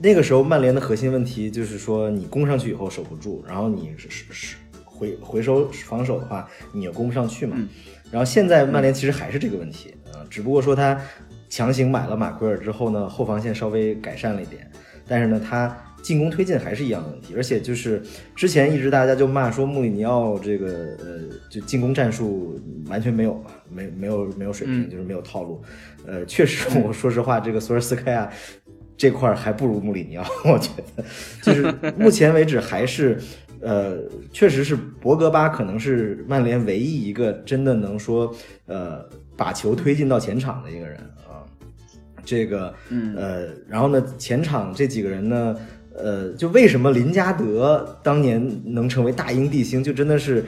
那个时候曼联的核心问题就是说，你攻上去以后守不住，然后你是是是回回收防守的话，你也攻不上去嘛。嗯然后现在曼联其实还是这个问题，呃，只不过说他强行买了马奎尔之后呢，后防线稍微改善了一点，但是呢，他进攻推进还是一样的问题，而且就是之前一直大家就骂说穆里尼奥这个呃，就进攻战术完全没有嘛，没没有没有水平，嗯就是没有套路。呃，确实，我说实话，这个索尔斯克亚这块儿还不如穆里尼奥，我觉得，就是目前为止还是。呃，确实是博格巴可能是曼联唯一一个真的能说，呃，把球推进到前场的一个人啊。这个，嗯呃，然后呢，前场这几个人呢，呃，就为什么林加德当年能成为大英帝星，就真的是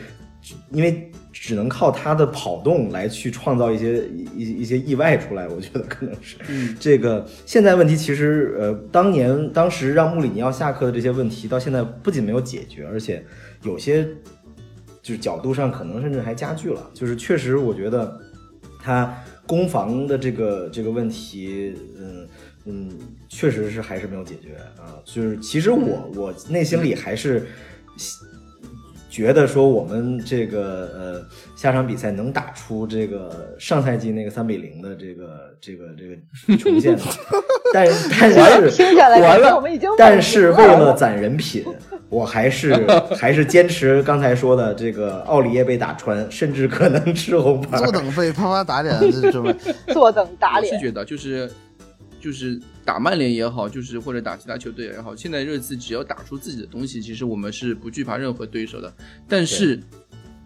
因为只能靠他的跑动来去创造一些一一些意外出来，我觉得可能是。嗯这个现在问题其实，呃，当年当时让穆里尼奥下课的这些问题，到现在不仅没有解决，而且有些就是角度上可能甚至还加剧了。就是确实，我觉得他攻防的这个这个问题，嗯嗯，确实是还是没有解决啊。就是其实我我内心里还是觉得说我们这个呃下场比赛能打出这个上赛季那个三比零的这个这个这个重现的，但但是听下来完了我们已经，但是为了攒人品，我还是 还是坚持刚才说的这个奥里耶被打穿，甚至可能吃红牌。坐等被啪啪打脸，这准备。坐等打脸。我是觉得就是就是打曼联也好，就是或者打其他球队也好，现在热刺只要打出自己的东西，其实我们是不惧怕任何对手的。但是，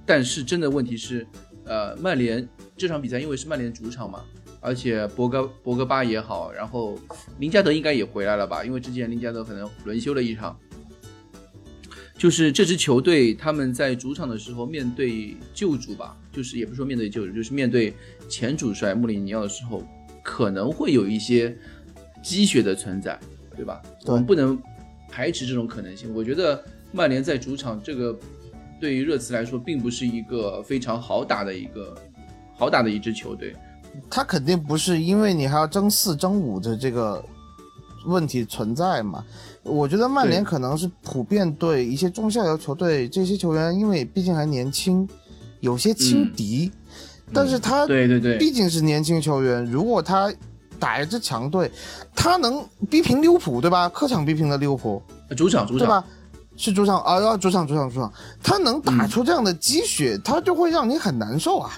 但是真的问题是，呃，曼联这场比赛因为是曼联主场嘛，而且博格博格巴也好，然后林加德应该也回来了吧？因为之前林加德可能轮休了一场。就是这支球队，他们在主场的时候面对旧主吧，就是也不是说面对旧主，就是面对前主帅穆里尼奥的时候，可能会有一些积雪的存在，对吧？对我们不能排斥这种可能性。我觉得曼联在主场这个对于热刺来说，并不是一个非常好打的一个好打的一支球队。他肯定不是因为你还要争四争五的这个问题存在嘛。我觉得曼联可能是普遍对一些中下游球队这些球员，因为毕竟还年轻，有些轻敌，但是他对对对，毕竟是年轻球员，如果他打一支强队，他能逼平利物浦，对吧？客场逼平了利物浦，主场主场。对吧？是主场啊，要主场主场主场，他能打出这样的积雪，他就会让你很难受啊。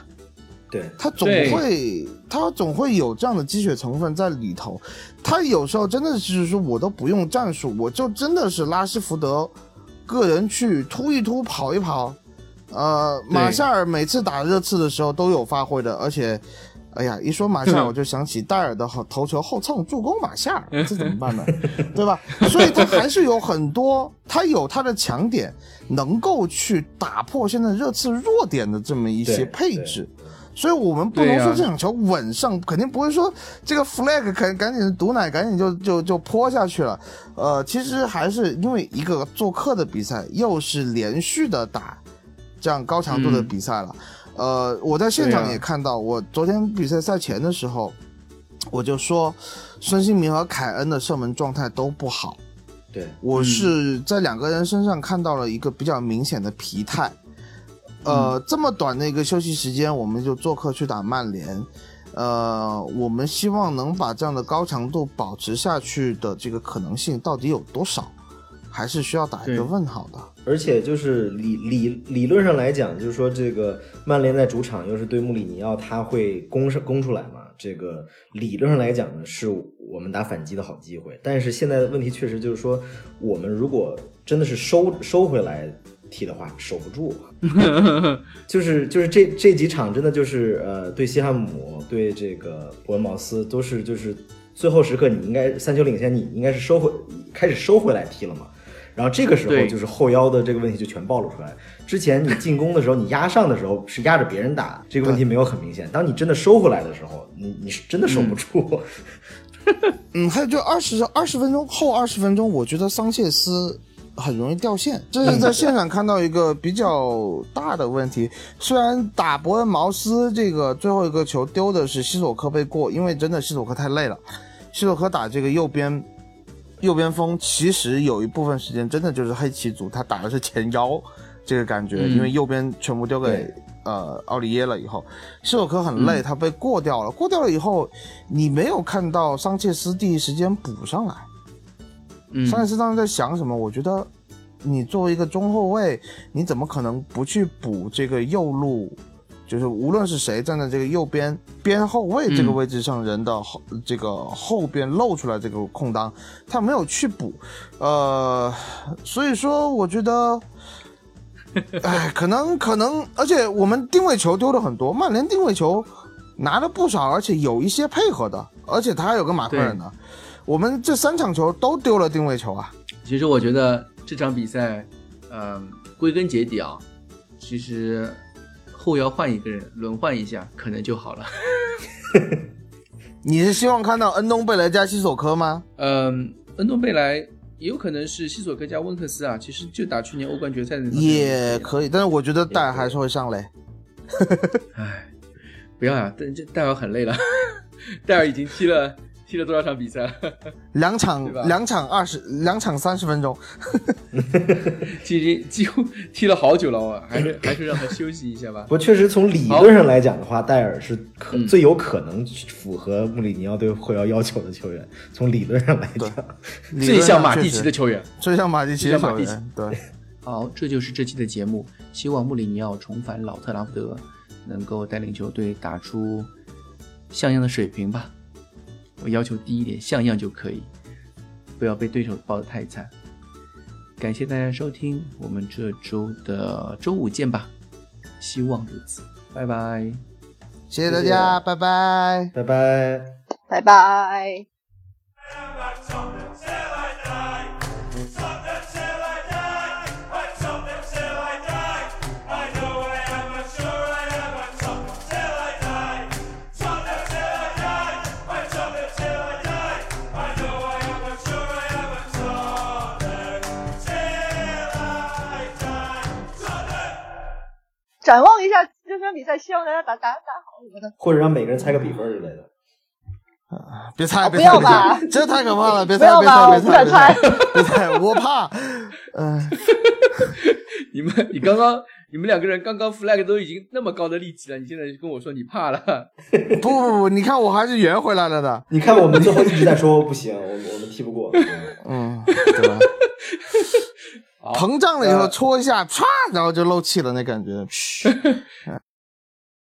对，他总会，他总会有这样的积雪成分在里头。他有时候真的是说，我都不用战术，我就真的是拉什福德个人去突一突、跑一跑。呃，马夏尔每次打热刺的时候都有发挥的，而且，哎呀，一说马夏尔我就想起戴尔的后头球后蹭助攻马夏尔，这怎么办呢？对吧？所以他还是有很多，他有他的强点，能够去打破现在热刺弱点的这么一些配置。所以我们不能说这场球稳上，肯定不会说这个 flag 赶赶紧毒奶赶紧就就就泼下去了。呃，其实还是因为一个做客的比赛，又是连续的打这样高强度的嗯比赛了。呃，我在现场也看到，我昨天比赛赛前的时候，我就说孙兴民和凯恩的射门状态都不好。对，我是在两个人身上看到了一个比较明显的疲态。呃，这么短的一个休息时间，我们就做客去打曼联。呃，我们希望能把这样的高强度保持下去的这个可能性到底有多少，还是需要打一个问号的。而且就是理理理论上来讲，就是说这个曼联在主场又是对穆里尼奥，他会攻上攻出来嘛？这个理论上来讲呢，是我们打反击的好机会。但是现在的问题确实就是说，我们如果真的是收收回来踢的话，守不住。就是就是这这几场真的就是呃，对西汉姆、对这个伯恩茅斯都是就是最后时刻你应该三球领先，你应该是收回开始收回来踢了嘛。然后这个时候就是后腰的这个问题就全暴露出来。之前你进攻的时候，你压上的时候是压着别人打，这个问题没有很明显。当你真的收回来的时候，你你是真的守不住。嗯，还有就二十二十分钟后二十分钟，我觉得桑切斯很容易掉线，这是在现场看到一个比较大的问题。虽然打伯恩茅斯这个最后一个球丢的是西索科被过，因为真的西索科太累了，西索科打这个右边。右边锋其实有一部分时间真的就是黑棋组，他打的是前腰这个感觉，嗯因为右边全部丢给呃奥利耶了以后，西索科很嗯累，他被过掉了，过掉了以后，你没有看到桑切斯第一时间补上来。嗯桑切斯当时在想什么？我觉得你作为一个中后卫，你怎么可能不去补这个右路？就是无论是谁站在这个右边边后卫这个位置上，人的后、这个后边露出来这个空当，他没有去补，呃，所以说我觉得，哎，可能可能，而且我们定位球丢了很多，曼联定位球拿了不少，而且有一些配合的，而且他还有个马克尔呢。我们这三场球都丢了定位球啊！其实我觉得这场比赛，嗯、归根结底啊，其实后腰换一个人，轮换一下，可能就好了。你是希望看到恩东贝莱加西索科吗？嗯，恩东贝莱也有可能是西索科加温克斯啊，其实就打去年欧冠决赛的也可以，但是我觉得戴尔还是会上嘞。哎，不要呀、但这戴尔很累了，戴尔已经踢了踢了多少场比赛？两场两场二十两场三十分钟，其实几乎踢了好久了，我还是 还是让他休息一下吧不。过确实从理论上来讲的话，戴尔是可、嗯最有可能符合穆里尼奥对会要要求的球员。从理论上来讲，最像马蒂奇的球员。最像马蒂奇的马蒂奇球员，对，好，这就是这期的节目。希望穆里尼奥重返老特拉福德，能够带领球队打出像样的水平吧。我要求低一点，像样就可以，不要被对手抱得太惨。感谢大家收听，我们这周的周五见吧，希望如此，拜拜。谢谢大家，拜拜。拜拜。拜拜。展望一下这场比赛，希望大家打打打好什么的。或者让每个人猜个比分之类的。别猜，哦别猜，不要吧别猜这太可怕了！别猜，别猜，要吧猜，不敢别猜，别猜，我怕。嗯，你们，你刚刚，你们两个人刚刚 flag 都已经那么高的力气了，你现在就跟我说你怕了？不不不，你看我还是圆回来了的。你看我们最后一直在说不行，我我们踢不过。嗯，对吧？好膨胀了以后呃戳一下，唰，然后就漏气了，那感觉。嘘